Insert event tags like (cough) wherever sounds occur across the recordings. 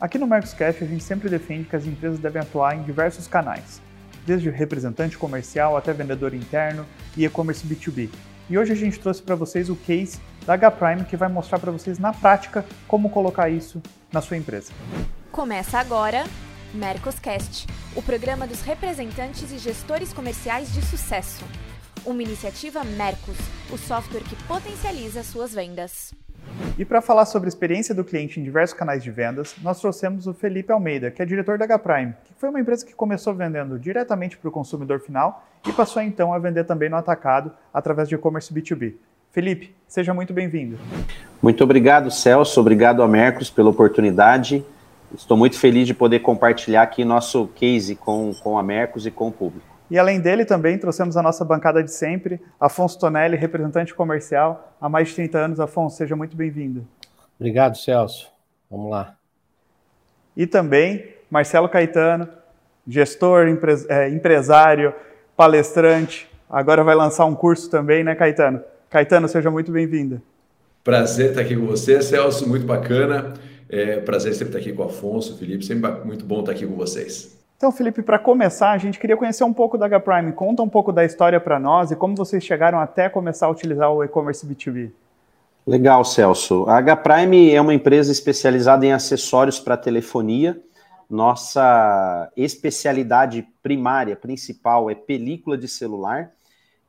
Aqui no Mercoscast a gente sempre defende que as empresas devem atuar em diversos canais, desde representante comercial até vendedor interno e e-commerce B2B. E hoje a gente trouxe para vocês o case da H-Prime que vai mostrar para vocês na prática como colocar isso na sua empresa. Começa agora Mercoscast, o programa dos representantes e gestores comerciais de sucesso. Uma iniciativa Mercos, o software que potencializa suas vendas. E para falar sobre a experiência do cliente em diversos canais de vendas, nós trouxemos o Felipe Almeida, que é diretor da H-Prime, que foi uma empresa que começou vendendo diretamente para o consumidor final e passou então a vender também no atacado através de e-commerce B2B. Felipe, seja muito bem-vindo. Muito obrigado, Celso. Obrigado a Mercos pela oportunidade. Estou muito feliz de poder compartilhar aqui nosso case com, com a Mercos e com o público. E além dele, também trouxemos a nossa bancada de sempre, Afonso Tonelli, representante comercial há mais de 30 anos. Afonso, seja muito bem-vindo. Obrigado, Celso. Vamos lá. E também Marcelo Caetano, gestor, é, empresário, palestrante. Agora vai lançar um curso também, né, Caetano? Caetano, seja muito bem-vindo. Prazer estar aqui com você, Celso, muito bacana. É, prazer sempre estar aqui com o Afonso, Felipe, sempre muito bom estar aqui com vocês. Então, Felipe, para começar, a gente queria conhecer um pouco da H-Prime. Conta um pouco da história para nós e como vocês chegaram até começar a utilizar o e-commerce B2B. Legal, Celso. A H-Prime é uma empresa especializada em acessórios para telefonia. Nossa especialidade primária, principal, é película de celular.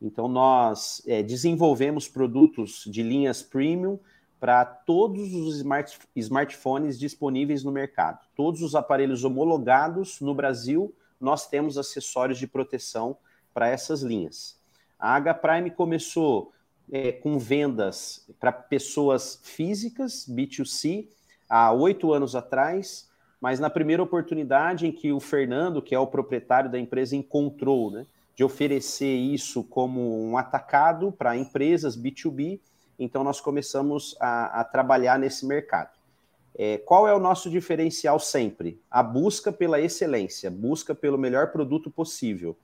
Então, nós é, desenvolvemos produtos de linhas premium para todos os smart, smartphones disponíveis no mercado. Todos os aparelhos homologados no Brasil, nós temos acessórios de proteção para essas linhas. A H Prime começou é, com vendas para pessoas físicas, B2C, há oito anos atrás, mas na primeira oportunidade em que o Fernando, que é o proprietário da empresa, encontrou né, de oferecer isso como um atacado para empresas B2B, então nós começamos a, a trabalhar nesse mercado. É, qual é o nosso diferencial sempre? A busca pela excelência, busca pelo melhor produto possível.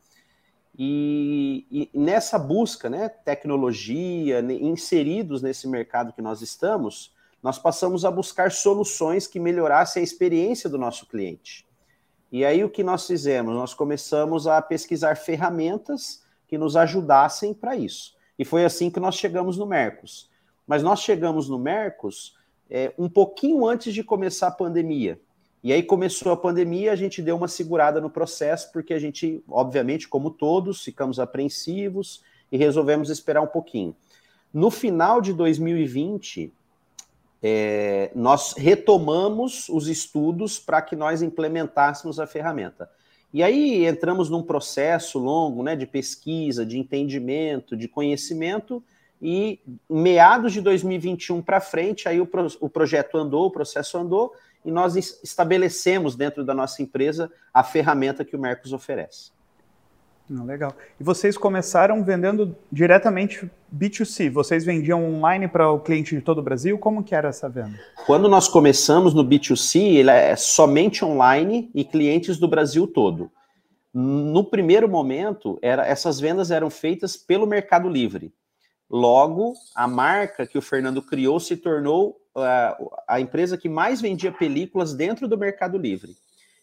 E, e, nessa busca, né, tecnologia, inseridos nesse mercado que nós estamos, nós passamos a buscar soluções que melhorassem a experiência do nosso cliente. E aí o que nós fizemos? Nós começamos a pesquisar ferramentas que nos ajudassem para isso. E foi assim que nós chegamos no Mercos. Mas nós chegamos no Mercos é, um pouquinho antes de começar a pandemia. E aí começou a pandemia, a gente deu uma segurada no processo, porque a gente, obviamente, como todos, ficamos apreensivos e resolvemos esperar um pouquinho. No final de 2020, é, nós retomamos os estudos para que nós implementássemos a ferramenta. E aí entramos num processo longo né, de pesquisa, de entendimento, de conhecimento, e meados de 2021 para frente, aí o, pro, o projeto andou, o processo andou, e nós estabelecemos dentro da nossa empresa a ferramenta que o Mercos oferece. Legal. E vocês começaram vendendo diretamente B2C? Vocês vendiam online para o cliente de todo o Brasil? Como que era essa venda? Quando nós começamos no B2C, ele é somente online e clientes do Brasil todo. No primeiro momento, era, essas vendas eram feitas pelo Mercado Livre. Logo, a marca que o Fernando criou se tornou uh, a empresa que mais vendia películas dentro do Mercado Livre.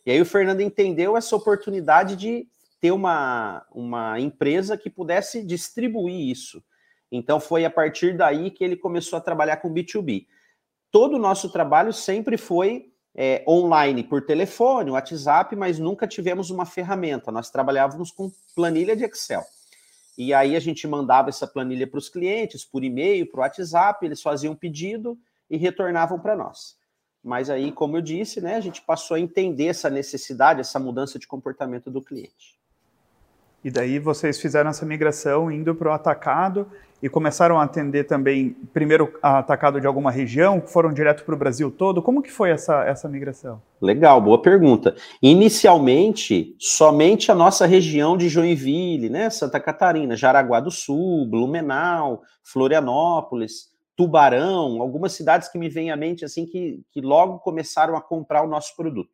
E aí o Fernando entendeu essa oportunidade de ter uma, uma empresa que pudesse distribuir isso. Então foi a partir daí que ele começou a trabalhar com B2B. Todo o nosso trabalho sempre foi é, online por telefone, WhatsApp, mas nunca tivemos uma ferramenta. Nós trabalhávamos com planilha de Excel. E aí a gente mandava essa planilha para os clientes, por e-mail, para o WhatsApp, eles faziam pedido e retornavam para nós. Mas aí, como eu disse, né, a gente passou a entender essa necessidade, essa mudança de comportamento do cliente. E daí vocês fizeram essa migração indo para o atacado e começaram a atender também, primeiro atacado de alguma região, foram direto para o Brasil todo. Como que foi essa, essa migração? Legal, boa pergunta. Inicialmente, somente a nossa região de Joinville, né, Santa Catarina, Jaraguá do Sul, Blumenau, Florianópolis, Tubarão, algumas cidades que me vêm à mente assim que, que logo começaram a comprar o nosso produto.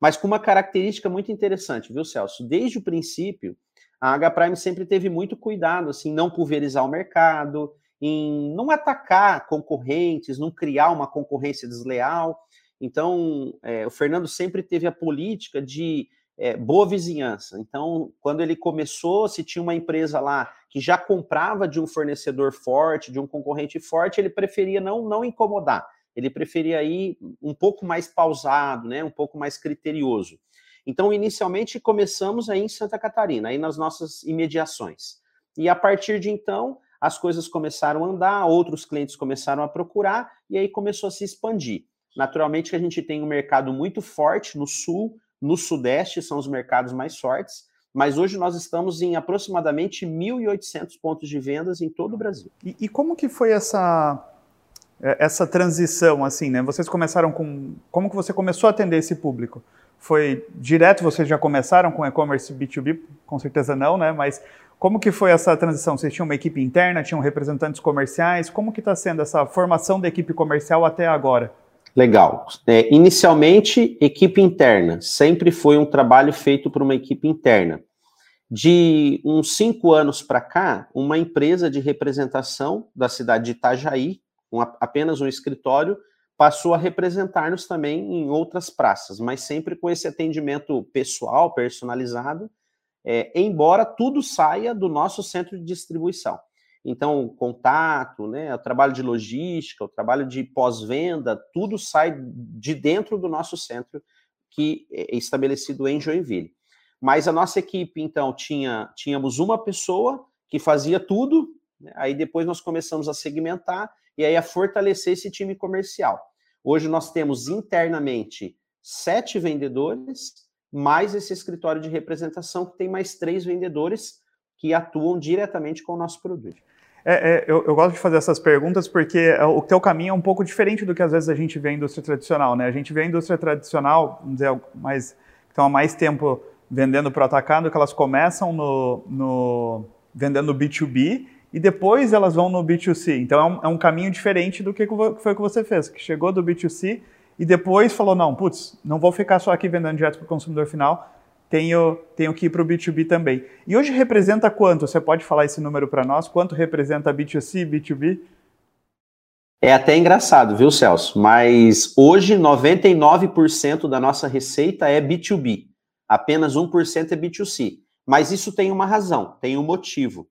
Mas com uma característica muito interessante, viu, Celso? Desde o princípio, a H Prime sempre teve muito cuidado, assim, não pulverizar o mercado, em não atacar concorrentes, não criar uma concorrência desleal. Então, é, o Fernando sempre teve a política de é, boa vizinhança. Então, quando ele começou, se tinha uma empresa lá que já comprava de um fornecedor forte, de um concorrente forte, ele preferia não, não incomodar. Ele preferia ir um pouco mais pausado, né, um pouco mais criterioso. Então, inicialmente, começamos aí em Santa Catarina, aí nas nossas imediações. E a partir de então, as coisas começaram a andar, outros clientes começaram a procurar, e aí começou a se expandir. Naturalmente que a gente tem um mercado muito forte no sul, no Sudeste são os mercados mais fortes, mas hoje nós estamos em aproximadamente 1.800 pontos de vendas em todo o Brasil. E, e, como que foi essa é, essa transição, assim, né? Vocês começaram com... Como que você começou a atender esse público? Foi direto, vocês já começaram com e-commerce B2B? Com certeza não, né? Mas como que foi essa transição? Vocês tinham uma equipe interna, tinham representantes comerciais? Como que está sendo essa formação da equipe comercial até agora? Legal. É, inicialmente, equipe interna. Sempre foi um trabalho feito por uma equipe interna. De uns cinco anos para cá, uma empresa de representação da cidade de Itajaí, um, apenas um escritório, passou a representar-nos também em outras praças, mas sempre com esse atendimento pessoal, personalizado, é, embora tudo saia do nosso centro de distribuição. Então, contato, né, o trabalho de logística, o trabalho de pós-venda, tudo sai de dentro do nosso centro que é estabelecido em Joinville. Mas a nossa equipe, então, tinha tínhamos uma pessoa que fazia tudo, aí depois nós começamos a segmentar e aí a fortalecer esse time comercial. Hoje nós temos internamente sete vendedores, mais esse escritório de representação que tem mais três vendedores que atuam diretamente com o nosso produto. É, é, eu, eu, gosto de fazer essas perguntas porque é, o teu caminho é um pouco diferente do que às vezes a gente vê a indústria tradicional, né? A gente vê a indústria tradicional, vamos dizer, mais, que estão há mais tempo vendendo para o atacado, que elas começam no, no, vendendo B2B e depois elas vão no B2C. Então é um, é um caminho diferente do que foi que você fez, que chegou do B2C e depois falou, não, putz, não vou ficar só aqui vendendo direto para o consumidor final, tenho, tenho que ir para o B2B também. E hoje representa quanto? Você pode falar esse número para nós? Quanto representa B2C, B2B? É até engraçado, viu, Celso? Mas hoje 99% da nossa receita é B2B. Apenas 1% é B2C. Mas isso tem uma razão, tem um motivo.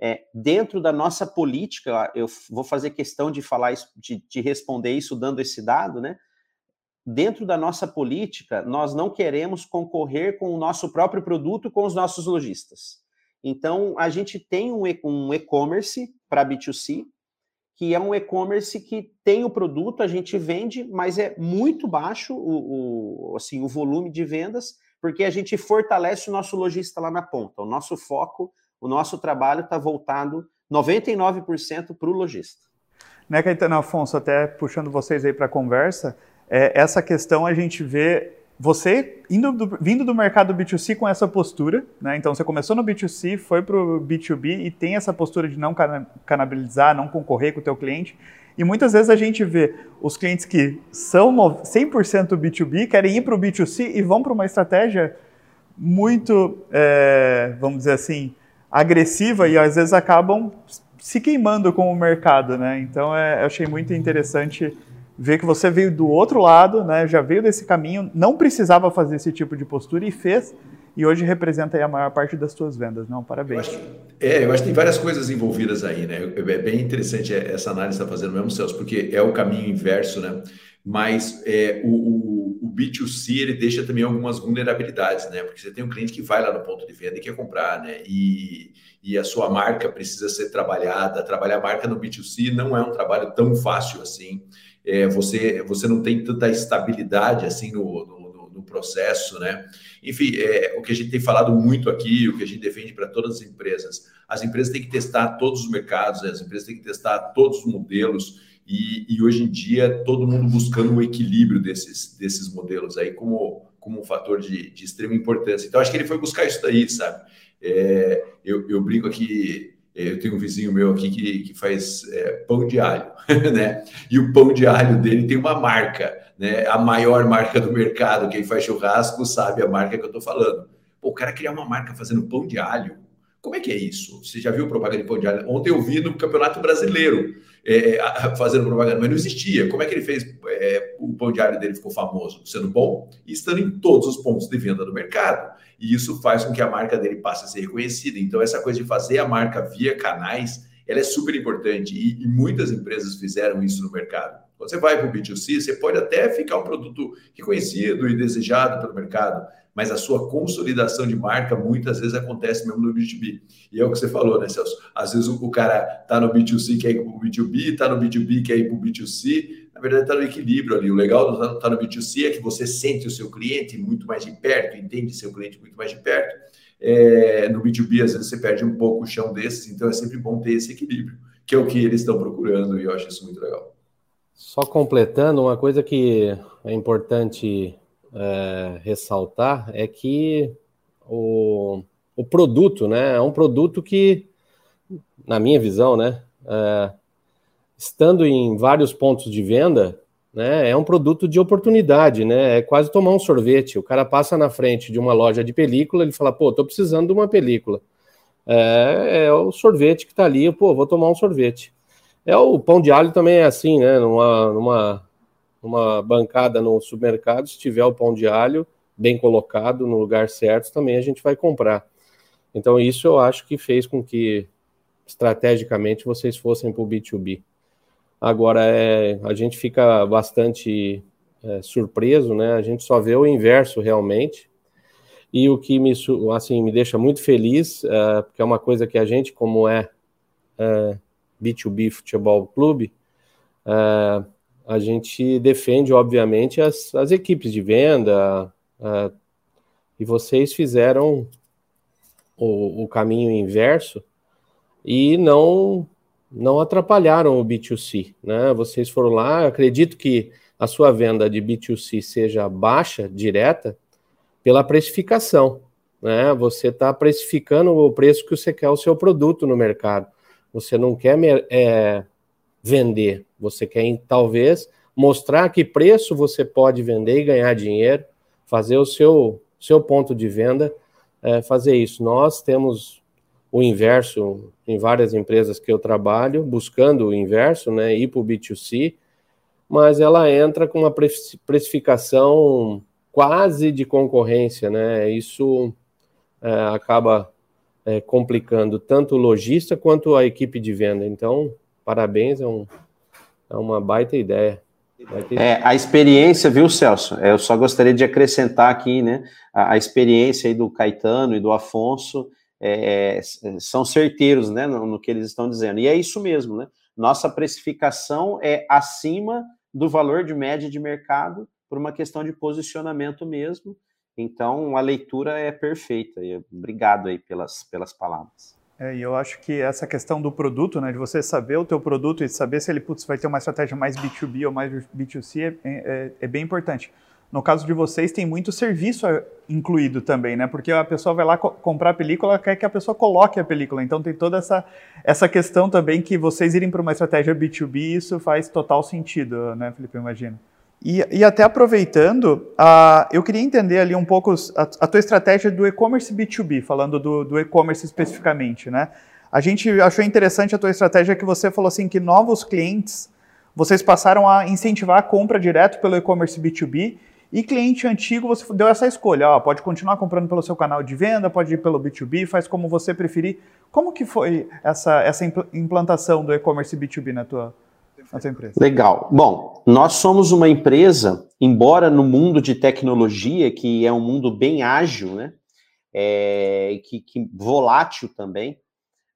É, dentro da nossa política, eu vou fazer questão de falar isso, de, de responder isso dando esse dado, né? dentro da nossa política, nós não queremos concorrer com o nosso próprio produto com os nossos lojistas. Então, a gente tem um e-commerce para B2C, que é um e-commerce que tem o produto, a gente vende, mas é muito baixo o, o, assim, o volume de vendas, porque a gente fortalece o nosso lojista lá na ponta. O nosso foco, o nosso trabalho está voltado 99% para o lojista. Né, Caetano Afonso, até puxando vocês aí para a conversa, é, essa questão a gente vê você indo do, vindo do mercado B2C com essa postura, né? Então você começou no B2C, foi para o B2B e tem essa postura de não canabilizar, não concorrer com o teu cliente. E muitas vezes a gente vê os clientes que são 100% B2B, querem ir para o B2C e vão para uma estratégia muito, é, vamos dizer assim, agressiva e às vezes acabam se queimando com o mercado, né? Então é, eu achei muito interessante ver que você veio do outro lado, né, já veio desse caminho, não precisava fazer esse tipo de postura e fez, e hoje representa a maior parte das suas vendas. Não, parabéns. Eu acho, é, eu acho que tem várias coisas envolvidas aí, né? É bem interessante essa análise que está fazendo mesmo, Celso, porque é o caminho inverso, né? Mas é, o, o, B2C ele deixa também algumas vulnerabilidades, né? Porque você tem um cliente que vai lá no ponto de venda e quer comprar, né? E, e a sua marca precisa ser trabalhada. Trabalhar marca no B2C não é um trabalho tão fácil assim é, você, você não tem tanta estabilidade assim no, no, no processo, né? Enfim, é, o que a gente tem falado muito aqui, o que a gente defende para todas as empresas, as empresas têm que testar todos os mercados, as empresas têm que testar todos os modelos, e, e hoje em dia todo mundo buscando o equilíbrio desses, desses modelos aí como, como um fator de, de extrema importância. Então, acho que ele foi buscar isso daí, sabe? É, eu, eu brinco aqui eu tenho um vizinho meu aqui que, que faz é, pão de alho, (laughs) né? E o pão de alho dele tem uma marca, né? A maior marca do mercado. Quem faz churrasco sabe a marca que eu estou falando. Pô, o cara criar uma marca fazendo pão de alho. Como é que é isso? Você já viu propaganda de pão de alho? Ontem eu vi no Campeonato Brasileiro. É, fazendo propaganda, mas não existia. Como é que ele fez? É, o pão diário dele ficou famoso, sendo bom e estando em todos os pontos de venda do mercado. E isso faz com que a marca dele passe a ser reconhecida. Então, essa coisa de fazer a marca via canais, ela é super importante e, e muitas empresas fizeram isso no mercado. Quando você vai para o B2C, você pode até ficar um produto reconhecido e desejado pelo mercado, mas a sua consolidação de marca muitas vezes acontece mesmo no B2B. E é o que você falou, né, Celso? Às vezes o, cara está no B2C, quer ir para o B2B, está no B2B, quer ir o B2C. Na verdade, está no equilíbrio ali. O legal do estar tá no B2C é que você sente o seu cliente muito mais de perto, entende seu cliente muito mais de perto. É, no B2B, às vezes, você perde um pouco o chão desses, então é sempre bom ter esse equilíbrio, que é o que eles estão procurando, e eu acho isso muito legal. Só completando, uma coisa que é importante é, ressaltar é que o, o produto, né, é um produto que, na minha visão, né, é, estando em vários pontos de venda, né, é um produto de oportunidade, né, é quase tomar um sorvete. O cara passa na frente de uma loja de película, ele fala, pô, tô precisando de uma película. É, é o sorvete que tá ali, pô, vou tomar um sorvete. É o pão de alho também é assim, né, numa, numa uma bancada no supermercado, se tiver o pão de alho bem colocado no lugar certo, também a gente vai comprar. Então, isso eu acho que fez com que, estrategicamente, vocês fossem para o B2B. Agora, é, a gente fica bastante é, surpreso, né? A gente só vê o inverso realmente. E o que me, assim, me deixa muito feliz, é, porque é uma coisa que a gente, como é, é B2B Futebol Clube, é, a gente defende, obviamente, as, as equipes de venda, uh, e vocês fizeram o, o, caminho inverso e não não atrapalharam o B2C, né? Vocês foram lá, acredito que a sua venda de B2C seja baixa, direta, pela precificação, né? Você está precificando o preço que você quer o seu produto no mercado. Você não quer é, vender, você quer talvez mostrar que preço você pode vender e ganhar dinheiro, fazer o seu, seu ponto de venda, é, fazer isso. Nós temos o inverso em várias empresas que eu trabalho, buscando o inverso, né, ir para o B2C, mas ela entra com uma precificação quase de concorrência, né? Isso é, acaba é, complicando tanto o lojista quanto a equipe de venda. Então, parabéns, é um, é uma baita ideia. É, a experiência, viu, Celso? É, eu só gostaria de acrescentar aqui, né? A, a experiência aí do Caetano e do Afonso é, é, são certeiros, né, no, no, que eles estão dizendo. E é isso mesmo, né? Nossa precificação é acima do valor de média de mercado por uma questão de posicionamento mesmo. Então, a leitura é perfeita. Obrigado aí pelas, pelas palavras. É, e eu acho que essa questão do produto, né, de você saber o teu produto e saber se ele putz, vai ter uma estratégia mais B2B ou mais B2C é, é, é, bem importante. No caso de vocês, tem muito serviço é, incluído também, né? Porque a pessoa vai lá co comprar a película, quer que a pessoa coloque a película. Então tem toda essa, essa questão também que vocês irem para uma estratégia B2B, isso faz total sentido, né, Felipe? Imagina. E, e, até aproveitando, uh, eu queria entender ali um pouco a, a tua estratégia do e-commerce B2B, falando do, do e-commerce especificamente, né? A gente achou interessante a tua estratégia que você falou assim que novos clientes, vocês passaram a incentivar a compra direto pelo e-commerce B2B e cliente antigo você deu essa escolha, ó, pode continuar comprando pelo seu canal de venda, pode ir pelo B2B, faz como você preferir. Como que foi essa, essa implantação do e-commerce B2B na tua, a sua empresa? Legal. Bom, nós somos uma empresa, embora no mundo de tecnologia, que é um mundo bem ágil, né? É, que, que volátil também,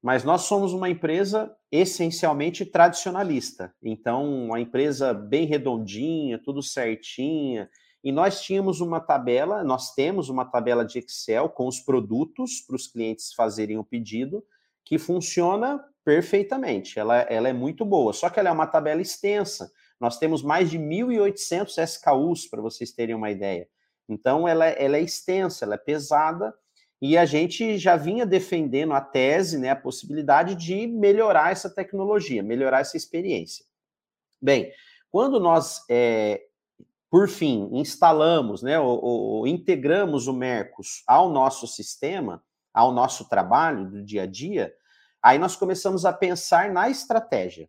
mas nós somos uma empresa essencialmente tradicionalista. Então, uma empresa bem redondinha, tudo certinha. E nós tínhamos uma tabela, nós temos uma tabela de Excel com os produtos para os clientes fazerem o pedido, que funciona perfeitamente. Ela, ela é muito boa, só que ela é uma tabela extensa. Nós temos mais de 1.800 SKUs, para vocês terem uma ideia. Então, ela, ela é extensa, ela é pesada, e a gente já vinha defendendo a tese, né, a possibilidade de melhorar essa tecnologia, melhorar essa experiência. Bem, quando nós, é, por fim, instalamos, né, ou, ou, integramos o Mercos ao nosso sistema, ao nosso trabalho do dia a dia, Aí nós começamos a pensar na estratégia.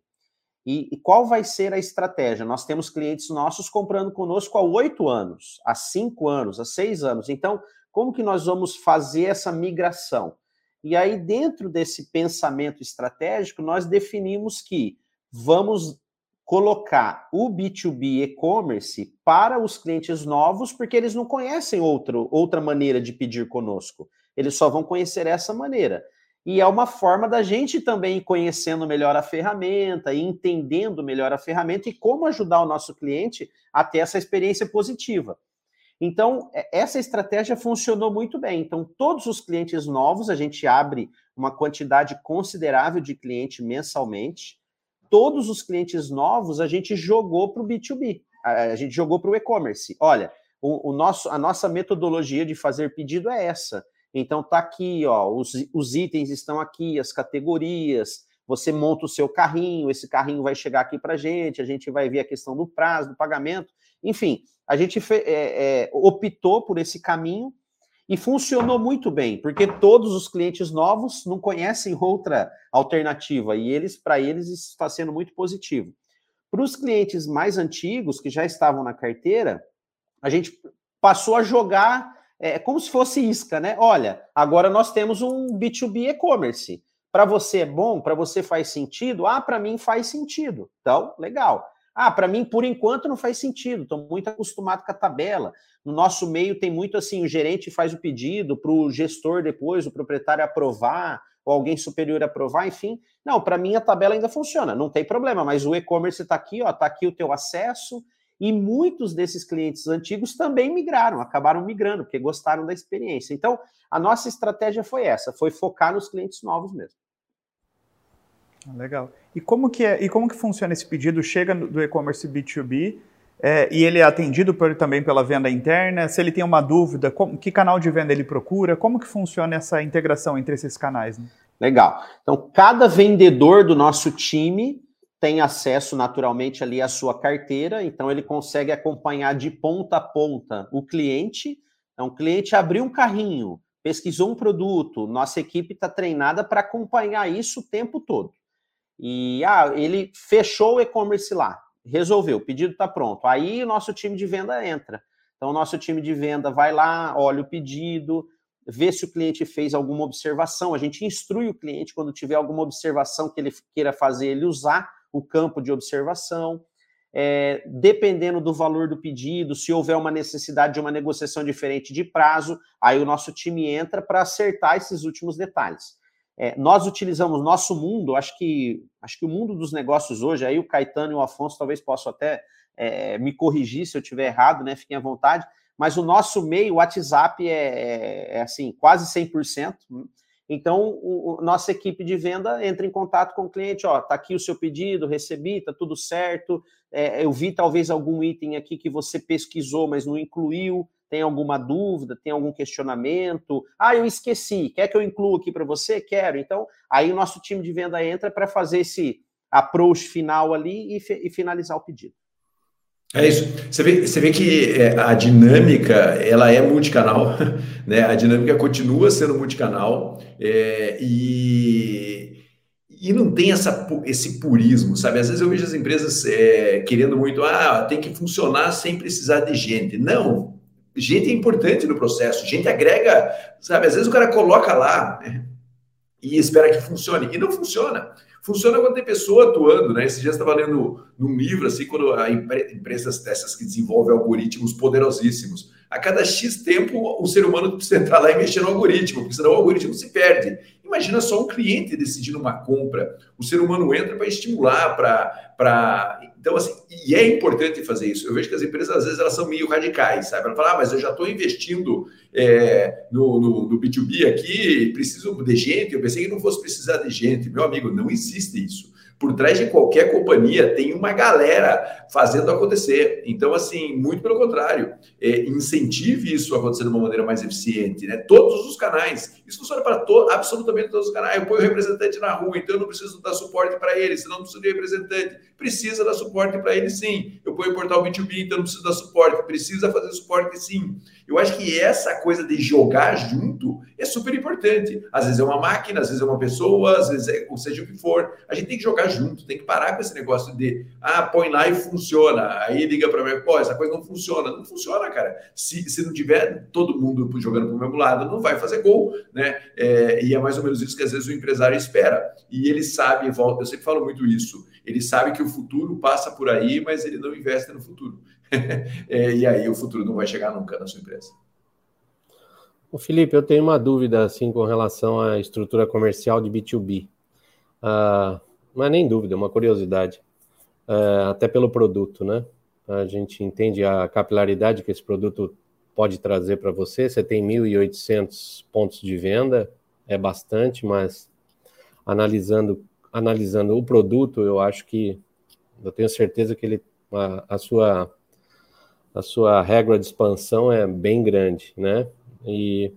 E, e, qual vai ser a estratégia? Nós temos clientes nossos comprando conosco há oito anos, há cinco anos, há seis anos. Então, como que nós vamos fazer essa migração? E aí, dentro desse pensamento estratégico, nós definimos que vamos colocar o B2B e-commerce para os clientes novos, porque eles não conhecem outro, outra maneira de pedir conosco. Eles só vão conhecer essa maneira. E é uma forma da gente também conhecendo melhor a ferramenta entendendo melhor a ferramenta e como ajudar o nosso cliente a ter essa experiência positiva. Então, é, essa estratégia funcionou muito bem. Então, todos os clientes novos, a gente abre uma quantidade considerável de cliente mensalmente. Todos os clientes novos, a gente jogou para o B2B, a gente jogou para o e-commerce. Olha, o, o, nosso, a nossa metodologia de fazer pedido é essa. Então, tá aqui, ó, os, os itens estão aqui, as categorias, você monta o seu carrinho, esse carrinho vai chegar aqui para a gente, a gente vai ver a questão do prazo, do pagamento, enfim, a gente é, é, optou por esse caminho e funcionou muito bem, porque todos os clientes novos não conhecem outra alternativa e eles, para eles, isso está sendo muito positivo. Para os clientes mais antigos, que já estavam na carteira, a gente passou a jogar é, como se fosse isca, né? Olha, agora nós temos um B2B e-commerce. Para você é bom? Para você faz sentido? Ah, para mim faz sentido. Então, legal. Ah, para mim, por enquanto, não faz sentido. Estou muito acostumado com a tabela. No nosso meio tem muito assim: o gerente faz o pedido para o gestor depois, o proprietário aprovar, ou alguém superior aprovar, enfim. Não, para mim a tabela ainda funciona, não tem problema, mas o e-commerce está aqui, ó, está aqui o teu acesso, e muitos desses clientes antigos também migraram, acabaram migrando, porque gostaram da experiência. Então, a nossa estratégia foi essa, foi focar nos clientes novos mesmo. Legal. E como que é, e como que funciona esse pedido? Chega do e-commerce B2B é, e ele é atendido por, também pela venda interna? Se ele tem uma dúvida, como, que canal de venda ele procura? Como que funciona essa integração entre esses canais? Né? Legal. Então, cada vendedor do nosso time tem acesso naturalmente ali à sua carteira, então ele consegue acompanhar de ponta a ponta o cliente. Então, o cliente abriu um carrinho, pesquisou um produto, nossa equipe está treinada para acompanhar isso o tempo todo. E ah, ele fechou o e-commerce lá, resolveu, o pedido está pronto. Aí o nosso time de venda entra. Então, o nosso time de venda vai lá, olha o pedido, vê se o cliente fez alguma observação. A gente instrui o cliente quando tiver alguma observação que ele queira fazer, ele usar o campo de observação. É, dependendo do valor do pedido, se houver uma necessidade de uma negociação diferente de prazo, aí o nosso time entra para acertar esses últimos detalhes. É, nós utilizamos nosso mundo, acho que acho que o mundo dos negócios hoje, aí o Caetano e o Afonso talvez possam até é, me corrigir se eu estiver errado, né? Fiquem à vontade, mas o nosso meio, o WhatsApp, é, é, é assim, quase 100%. Então, o, nossa equipe de venda entra em contato com o cliente, ó, tá aqui o seu pedido, recebi, tá tudo certo, é, eu vi talvez algum item aqui que você pesquisou, mas não incluiu, tem alguma dúvida, tem algum questionamento? Ah, eu esqueci, quer que eu inclua aqui para você? Quero. Então, aí o nosso time de venda entra para fazer esse approach final ali e, e, finalizar o pedido. É isso. Você vê, você vê que é, a dinâmica ela é multicanal, (laughs) né? A dinâmica continua sendo multicanal é, e e não tem essa, esse purismo, sabe? Às vezes eu vejo as empresas é, querendo muito, ah, tem que funcionar sem precisar de gente. Não, gente é importante no processo, gente agrega, sabe? Às vezes o cara coloca lá né, e espera que funcione, e não funciona. Funciona quando tem pessoa atuando, né? Esse dia estava lendo num livro, assim, quando a empresas dessas que desenvolvem algoritmos poderosíssimos, a cada X tempo o ser humano precisa entrar lá e mexer no algoritmo, porque senão o algoritmo se perde. Imagina só um cliente decidindo uma compra. O ser humano entra para estimular, para então, assim, e é importante fazer isso. Eu vejo que as empresas, às vezes, elas são meio radicais, sabe? Ela fala, ah, mas eu já estou investindo é, no, no, no, B2B aqui, preciso de gente, eu pensei que não fosse precisar de gente. Meu amigo, não existe isso por trás de qualquer companhia tem uma galera fazendo acontecer. Então, assim, muito pelo contrário, é, incentive isso a acontecer de uma maneira mais eficiente, né? Todos os canais. Isso funciona para to absolutamente todos os canais. Eu ponho o representante na rua, então eu não preciso dar suporte para ele, senão não preciso de representante. Precisa dar suporte para ele, sim. Eu ponho o portal B2B, então não preciso dar suporte. Precisa fazer suporte, sim. Eu acho que essa coisa de jogar junto é super importante. Às vezes é uma máquina, às vezes é uma pessoa, às vezes é, ou seja o que for. A gente tem que jogar junto, tem que parar com esse negócio de, ah, põe lá e funciona. Aí liga para mim, pô, essa coisa não funciona. Não funciona, cara. Se, se não tiver todo mundo jogando para o mesmo lado, não vai fazer gol, né? É, e é mais ou menos isso que às vezes o empresário espera. E ele sabe, eu sempre falo muito isso, ele sabe que o futuro passa por aí, mas ele não investe no futuro. (laughs) é, e aí o futuro não vai chegar nunca na sua empresa. O Felipe, eu tenho uma dúvida assim com relação à estrutura comercial de B2B. Uh, ah, não é nem dúvida, é uma curiosidade. Uh, até pelo produto, né? A gente entende a capilaridade que esse produto pode trazer para você. Você tem 1.800 pontos de venda, é bastante, mas analisando, analisando o produto, eu acho que eu tenho certeza que ele, a, a sua a sua régua de expansão é bem grande, né? E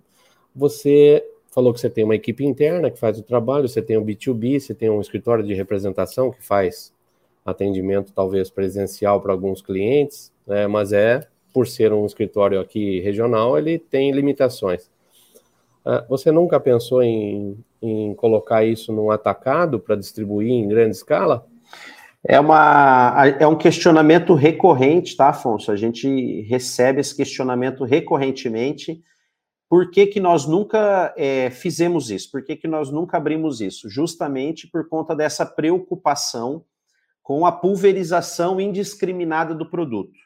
você falou que você tem uma equipe interna que faz o trabalho, você tem um B2B, você tem um escritório de representação que faz atendimento talvez presencial para alguns clientes, né, mas é, por ser um escritório aqui regional, ele tem limitações. Uh, você nunca pensou em, em colocar isso num atacado para distribuir em grande escala? É, uma, é um questionamento recorrente, tá, Afonso? A gente recebe esse questionamento recorrentemente por que, que nós nunca é, fizemos isso? Por que, que nós nunca abrimos isso? Justamente por conta dessa preocupação com a pulverização indiscriminada do produto.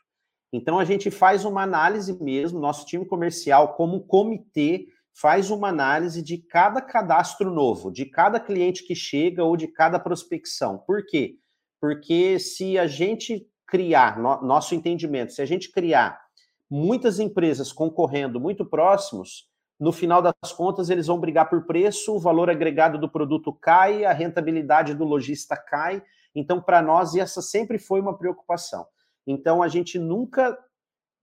Então, a gente faz uma análise mesmo, nosso time comercial, como comitê, faz uma análise de cada cadastro novo, de cada cliente que chega ou de cada prospecção. Por quê? Porque se a gente criar, no, nosso entendimento, se a gente criar muitas empresas concorrendo muito próximos, no final das contas eles vão brigar por preço, o valor agregado do produto cai, a rentabilidade do lojista cai. Então, para nós, essa sempre foi uma preocupação. Então, a gente nunca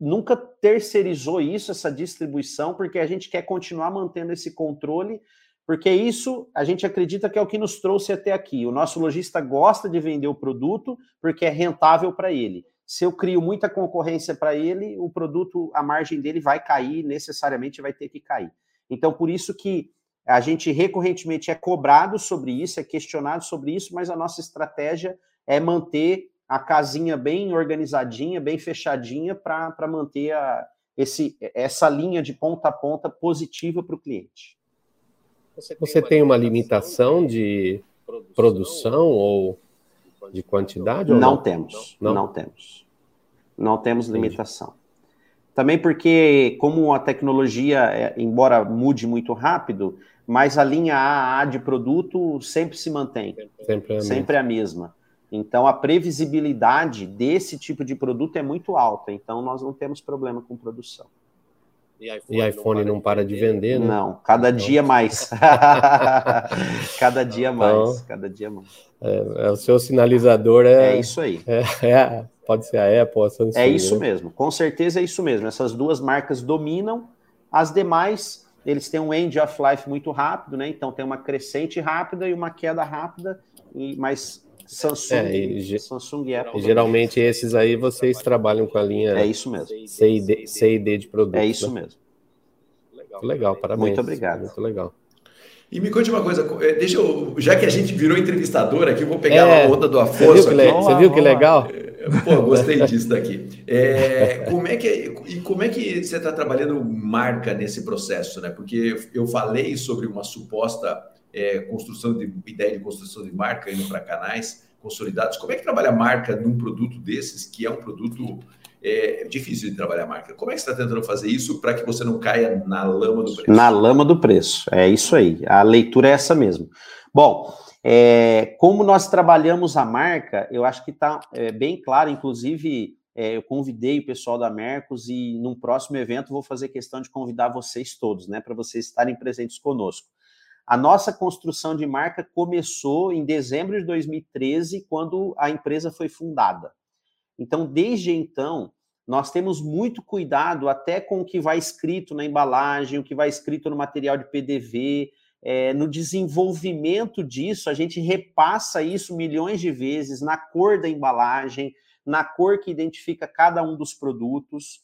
nunca terceirizou isso, essa distribuição, porque a gente quer continuar mantendo esse controle, porque isso a gente acredita que é o que nos trouxe até aqui. O nosso lojista gosta de vender o produto porque é rentável para ele se eu crio muita concorrência para ele, o produto, a margem dele vai cair, necessariamente vai ter que cair. Então, por isso que a gente recorrentemente é cobrado sobre isso, é questionado sobre isso, mas a nossa estratégia é manter a casinha bem organizadinha, bem fechadinha, para manter a, esse, essa linha de ponta a ponta positiva para o cliente. Você tem uma limitação de produção ou de quantidade? Não, não, temos, não? não? temos. Não temos limitação. Também porque, como a tecnologia, é, embora mude muito rápido, mas a linha AA de produto sempre se mantém. Sempre, é sempre a mesma. Então, a previsibilidade desse tipo de produto é muito alta. Então, nós não temos problema com produção. E iPhone, e iPhone não, para de vender, né? Não, cada então... dia mais. (laughs) cada dia então, mais, cada dia mais. É, é, o seu sinalizador é. É isso aí. É, é pode ser a Apple, a Samsung. É isso né? mesmo, com certeza é isso mesmo. Essas duas marcas dominam, as demais, eles têm um end of life muito rápido, né? Então tem uma crescente rápida e uma queda rápida, e, mas Samsung, é, e, Samsung e Apple. Geralmente esses aí vocês trabalham com a linha é isso mesmo. C e D, C e D de produto. É isso né? mesmo. Legal, legal, parabéns. Muito obrigado. Muito legal. E me conte uma coisa, é, deixa eu, já que a gente virou entrevistador aqui, eu vou pegar é, a onda do Afonso. Você viu que, você viu que legal? É, pô, gostei disso daqui. É, (laughs) como é que e como é que você está trabalhando marca nesse processo, né? Porque eu falei sobre uma suposta é, construção de ideia de construção de marca indo para canais consolidados. Como é que trabalha a marca num produto desses, que é um produto é, difícil de trabalhar a marca? Como é que você está tentando fazer isso para que você não caia na lama do preço? Na lama do preço, é isso aí. A leitura é essa mesmo. Bom, é, como nós trabalhamos a marca, eu acho que está é, bem claro, inclusive. É, eu convidei o pessoal da Mercos e num próximo evento vou fazer questão de convidar vocês todos, né, para vocês estarem presentes conosco. A nossa construção de marca começou em dezembro de 2013, quando a empresa foi fundada. Então, desde então, nós temos muito cuidado até com o que vai escrito na embalagem, o que vai escrito no material de PDV, é, no desenvolvimento disso, a gente repassa isso milhões de vezes na cor da embalagem, na cor que identifica cada um dos produtos.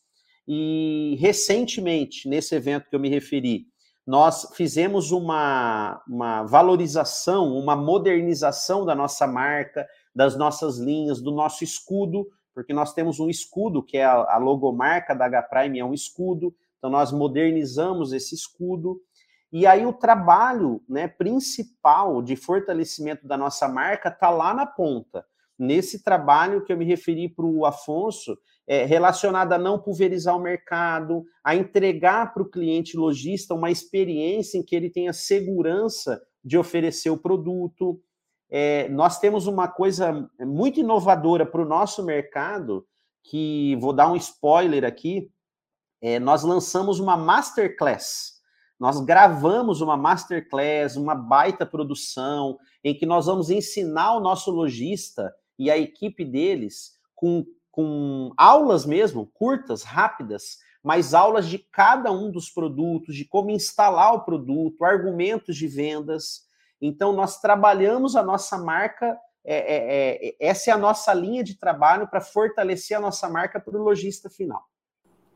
E recentemente, nesse evento que eu me referi, nós fizemos uma, uma valorização, uma modernização da nossa marca, das nossas linhas, do nosso escudo, porque nós temos um escudo, que é a, logomarca da H-Prime, é um escudo, então nós modernizamos esse escudo. E aí o trabalho né, principal de fortalecimento da nossa marca está lá na ponta. Nesse trabalho que eu me referi para o Afonso, é, relacionado a não pulverizar o mercado, a entregar para o cliente lojista uma experiência em que ele tenha segurança de oferecer o produto. É, nós temos uma coisa muito inovadora para o nosso mercado, que vou dar um spoiler aqui. É, nós lançamos uma masterclass. Nós gravamos uma masterclass, uma baita produção, em que nós vamos ensinar o nosso lojista e a equipe deles com com aulas mesmo, curtas, rápidas, mas aulas de cada um dos produtos, de como instalar o produto, argumentos de vendas. Então, nós trabalhamos a nossa marca, é, é, é, essa é a nossa linha de trabalho para fortalecer a nossa marca para o lojista final.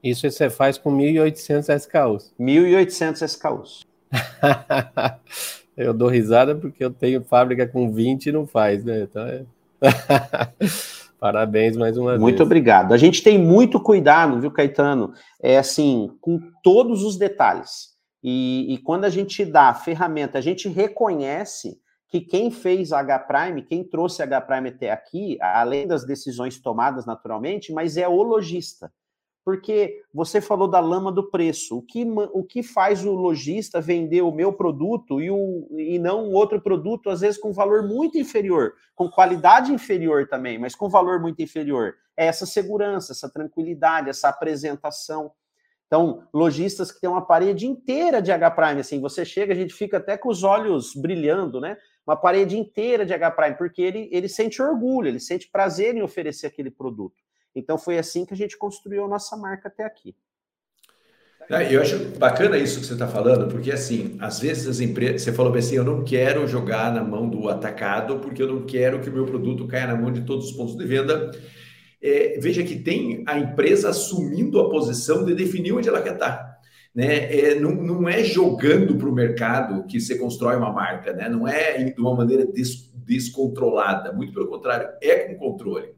Isso você faz com 1.800 SKUs. 1.800 SKUs. eu dou risada porque eu tenho fábrica com 20 e não faz, né? Então é. (laughs) Parabéns mais uma muito vez. Muito obrigado. A gente tem muito cuidado, viu, Caetano? É assim, com todos os detalhes. E, e quando a gente dá a ferramenta, a gente reconhece que quem fez a H-Prime, quem trouxe a H-Prime até aqui, além das decisões tomadas naturalmente, mas é o lojista porque você falou da lama do preço. O que, o que faz o lojista vender o meu produto e, o, e não um outro produto, às vezes com valor muito inferior, com qualidade inferior também, mas com valor muito inferior? É essa segurança, essa tranquilidade, essa apresentação. Então, lojistas que têm uma parede inteira de H-Prime, assim, você chega, a gente fica até com os olhos brilhando, né? Uma parede inteira de H-Prime, porque ele, ele sente orgulho, ele sente prazer em oferecer aquele produto. Então foi assim que a gente construiu a nossa marca até aqui. É, eu acho bacana isso que você está falando, porque assim, às vezes as empresas, você falou assim, eu não quero jogar na mão do atacado, porque eu não quero que o meu produto caia na mão de todos os pontos de venda. É, veja que tem a empresa assumindo a posição de definir onde ela quer estar. Né? É, não, não é jogando para o mercado que você constrói uma marca, né? não é de uma maneira des, descontrolada, muito pelo contrário, é com controle.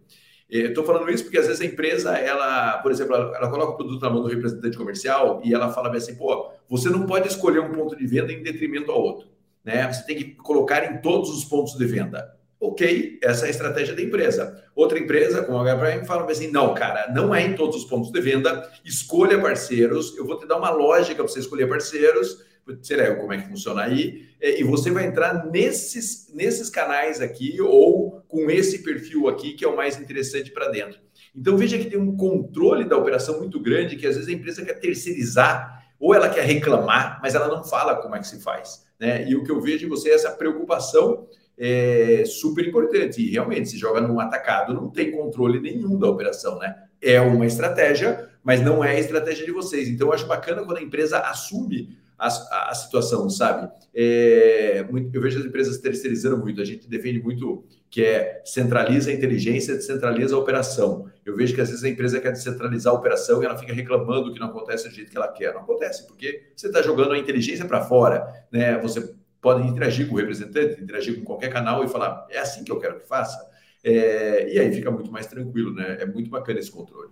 Estou falando isso porque às vezes a empresa, ela, por exemplo, ela, ela, coloca o produto na mão do representante comercial e ela fala assim, pô, você não pode escolher um ponto de venda em detrimento ao outro, né? Você tem que colocar em todos os pontos de venda. Ok, essa é a estratégia da empresa. Outra empresa, como a HPM, fala assim, não, cara, não é em todos os pontos de venda, escolha parceiros, eu vou te dar uma lógica para você escolher parceiros, sei lá como é que funciona aí, e você vai entrar nesses, nesses canais aqui ou com esse perfil aqui que é o mais interessante para dentro. Então veja que tem um controle da operação muito grande que às vezes a empresa quer terceirizar ou ela quer reclamar, mas ela não fala como é que se faz. Né? E o que eu vejo em você é essa preocupação é super importante. E realmente, se joga num atacado, não tem controle nenhum da operação, né? É uma estratégia, mas não é a estratégia de vocês. Então, eu acho bacana quando a empresa assume a, a situação, sabe? É, muito, eu vejo as empresas terceirizando muito, a gente defende muito que é centraliza a inteligência, descentraliza a operação. Eu vejo que às vezes a empresa quer descentralizar a operação e ela fica reclamando que não acontece do jeito que ela quer. Não acontece, porque você está jogando a inteligência para fora, né? Você pode interagir com o representante, interagir com qualquer canal e falar, é assim que eu quero que faça. É, e aí fica muito mais tranquilo, né? É muito bacana esse controle.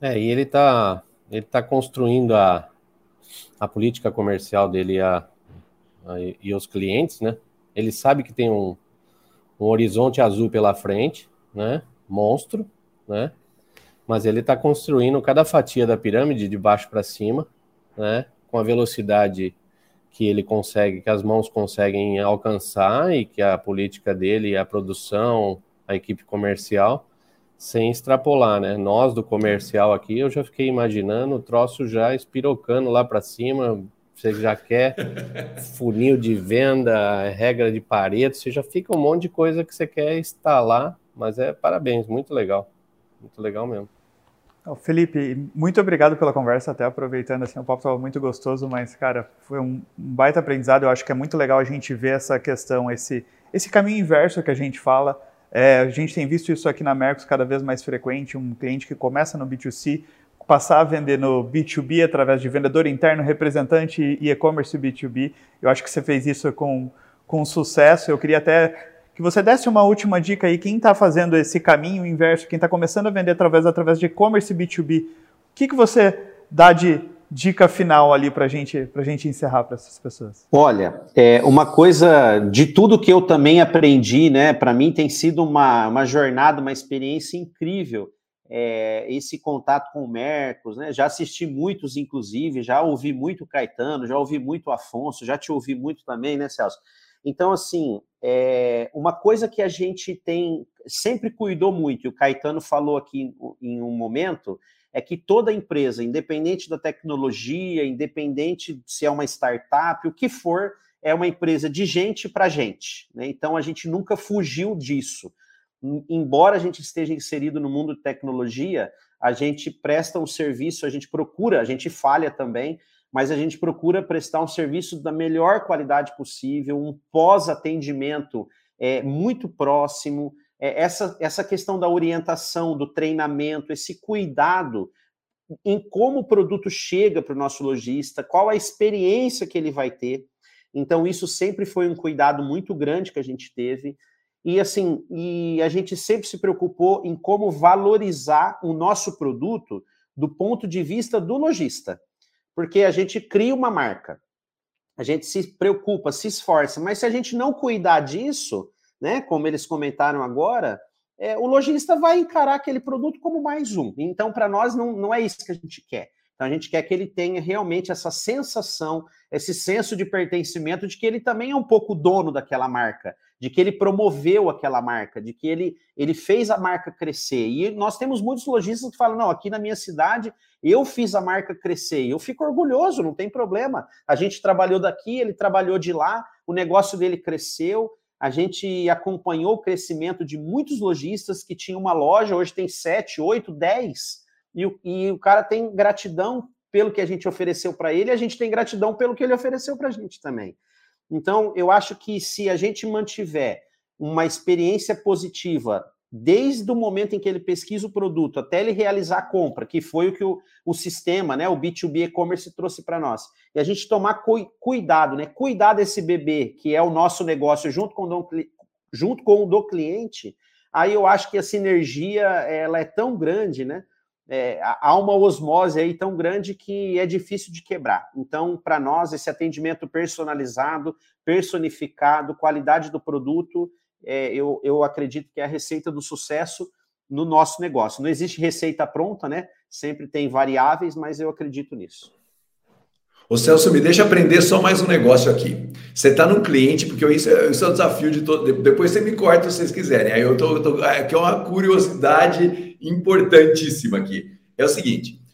É, e ele está ele tá construindo a, a política comercial dele a, a, e os clientes, né? Ele sabe que tem um, um horizonte azul pela frente, né? Monstro, né? Mas ele está construindo cada fatia da pirâmide de baixo para cima, né? Com a velocidade que ele consegue, que as mãos conseguem alcançar e que a política dele, a produção, a equipe comercial sem extrapolar, né? Nós do comercial aqui, eu já fiquei imaginando o troço já espirocando lá para cima. Você já quer (laughs) funil de venda, regra de Pareto, você já fica um monte de coisa que você quer instalar, mas é parabéns, muito legal. Muito legal mesmo. Felipe, muito obrigado pela conversa, até aproveitando, assim, o papo estava muito gostoso, mas, cara, foi um baita aprendizado, eu acho que é muito legal a gente ver essa questão, esse, esse caminho inverso que a gente fala, é, a gente tem visto isso aqui na Mercos cada vez mais frequente, um cliente que começa no B2C passar a vender no B2B através de vendedor interno, representante e e-commerce B2B. Eu acho que você fez isso com, com sucesso. Eu queria até que você desse uma última dica aí, quem está fazendo esse caminho inverso, quem está começando a vender através, através de e-commerce B2B, o que, que você dá de dica final ali para gente, a gente encerrar para essas pessoas? Olha, é, uma coisa de tudo que eu também aprendi, né, para mim tem sido uma, uma jornada, uma experiência incrível. É, esse contato com o Mercos, né? Já assisti muitos, inclusive, já ouvi muito Caetano, já ouvi muito Afonso, já te ouvi muito também, né, Celso? Então, assim, é, uma coisa que a gente tem sempre cuidou muito, e o Caetano falou aqui em um momento, é que toda empresa, independente da tecnologia, independente se é uma startup, o que for, é uma empresa de gente para gente. Né? Então a gente nunca fugiu disso. Embora a gente esteja inserido no mundo de tecnologia, a gente presta um serviço, a gente procura, a gente falha também, mas a gente procura prestar um serviço da melhor qualidade possível, um pós-atendimento é, muito próximo, é, essa, essa questão da orientação, do treinamento, esse cuidado em como o produto chega para o nosso lojista, qual a experiência que ele vai ter. Então, isso sempre foi um cuidado muito grande que a gente teve. E assim, e a gente sempre se preocupou em como valorizar o nosso produto do ponto de vista do lojista. Porque a gente cria uma marca, a gente se preocupa, se esforça, mas se a gente não cuidar disso, né, como eles comentaram agora, é, o lojista vai encarar aquele produto como mais um. Então, para nós, não, não é isso que a gente quer. Então, a gente quer que ele tenha realmente essa sensação, esse senso de pertencimento de que ele também é um pouco dono daquela marca, de que ele promoveu aquela marca, de que ele, ele fez a marca crescer. E nós temos muitos lojistas que falam: não, aqui na minha cidade eu fiz a marca crescer. E eu fico orgulhoso, não tem problema. A gente trabalhou daqui, ele trabalhou de lá, o negócio dele cresceu a gente acompanhou o crescimento de muitos lojistas que tinham uma loja, hoje tem 7, 8, 10, e o, e o cara tem gratidão pelo que a gente ofereceu para ele, a gente tem gratidão pelo que ele ofereceu para a gente também. Então, eu acho que se a gente mantiver uma experiência positiva desde o momento em que ele pesquisa o produto até ele realizar a compra, que foi o que o, o sistema, né, o B2B e-commerce trouxe para nós. E a gente tomar cu, cuidado, né, cuidar desse bebê, que é o nosso negócio, junto com, o, junto com o do cliente, aí eu acho que a sinergia ela é tão grande, né, é, há uma osmose aí tão grande que é difícil de quebrar. Então, para nós, esse atendimento personalizado, personificado, qualidade do produto, é, eu, eu acredito que é a receita do sucesso no nosso negócio. Não existe receita pronta, né? Sempre tem variáveis, mas eu acredito nisso. Ô Celso, me deixa aprender só mais um negócio aqui. Você está num cliente, porque isso, isso é o desafio de todo. Depois você me corta se vocês quiserem. Aí eu tô, tô aqui é uma curiosidade importantíssima aqui. É o seguinte: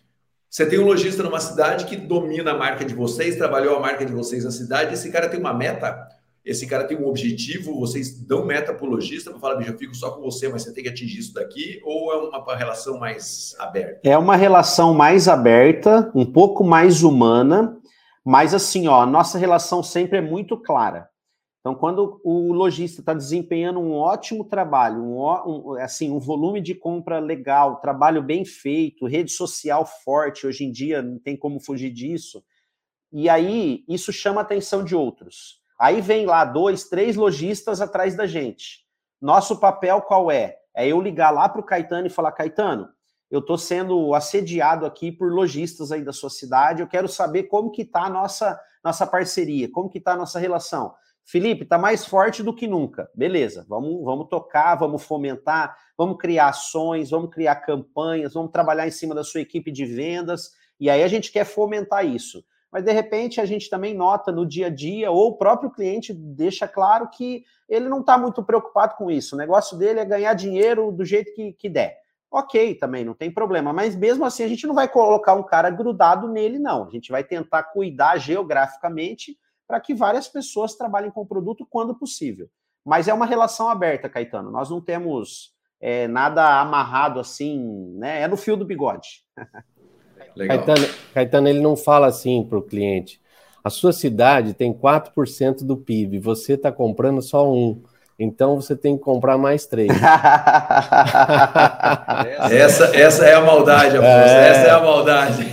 você tem um lojista numa cidade que domina a marca de vocês, trabalhou a marca de vocês na cidade, esse cara tem uma meta esse cara tem um objetivo, vocês dão meta para o lojista para falar, bicho, eu fico só com você, mas você tem que atingir isso daqui, ou é uma relação mais aberta? É uma relação mais aberta, um pouco mais humana, mas assim, ó, a nossa relação sempre é muito clara. Então, quando o lojista está desempenhando um ótimo trabalho, um, um, assim, um volume de compra legal, trabalho bem feito, rede social forte, hoje em dia não tem como fugir disso, e aí isso chama a atenção de outros. Aí vem lá dois, três lojistas atrás da gente. Nosso papel qual é? É eu ligar lá para o Caetano e falar: Caetano, eu estou sendo assediado aqui por lojistas aí da sua cidade. Eu quero saber como que está a nossa, nossa parceria, como que está a nossa relação. Felipe, está mais forte do que nunca. Beleza, vamos, vamos tocar, vamos fomentar, vamos criar ações, vamos criar campanhas, vamos trabalhar em cima da sua equipe de vendas. E aí a gente quer fomentar isso mas de repente a gente também nota no dia a dia, ou o próprio cliente deixa claro que ele não está muito preocupado com isso. O negócio dele é ganhar dinheiro do jeito que, que der. Ok, também não tem problema, mas mesmo assim a gente não vai colocar um cara grudado nele, não. A gente vai tentar cuidar geograficamente para que várias pessoas trabalhem com o produto quando possível. Mas é uma relação aberta, Caetano. Nós não temos é, nada amarrado assim, né? É no fio do bigode. (laughs) Caetano, Caetano, ele não fala assim para o cliente. A sua cidade tem 4% do PIB, você está comprando só um. Então você tem que comprar mais três. (laughs) essa, essa é a maldade, Afonso. É... Essa é a maldade.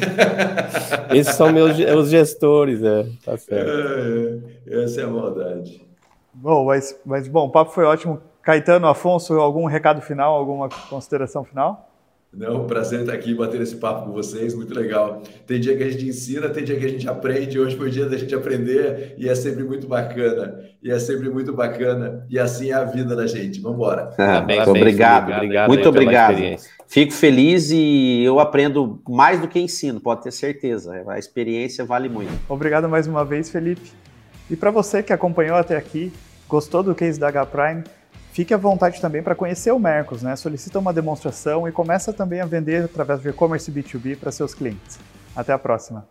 (laughs) Esses são meus os gestores, é. Tá certo. É, essa é a maldade. Bom, mas, mas bom, o papo foi ótimo. Caetano, Afonso, algum recado final, alguma consideração final? Não, prazer estar aqui bater esse papo com vocês, muito legal. Tem dia que a gente ensina, tem dia que a gente aprende. Hoje foi o dia da gente aprender e é sempre muito bacana. E é sempre muito bacana. E assim é a vida da gente. Vamos embora. Ah, muito obrigado, obrigado, muito obrigado. Fico feliz e eu aprendo mais do que ensino, pode ter certeza. A experiência vale muito. Obrigado mais uma vez, Felipe. E para você que acompanhou até aqui, gostou do case da H Prime? Fique à vontade também para conhecer o Mercos, né? Solicita uma demonstração e começa também a vender através de e-commerce B2B para seus clientes. Até a próxima!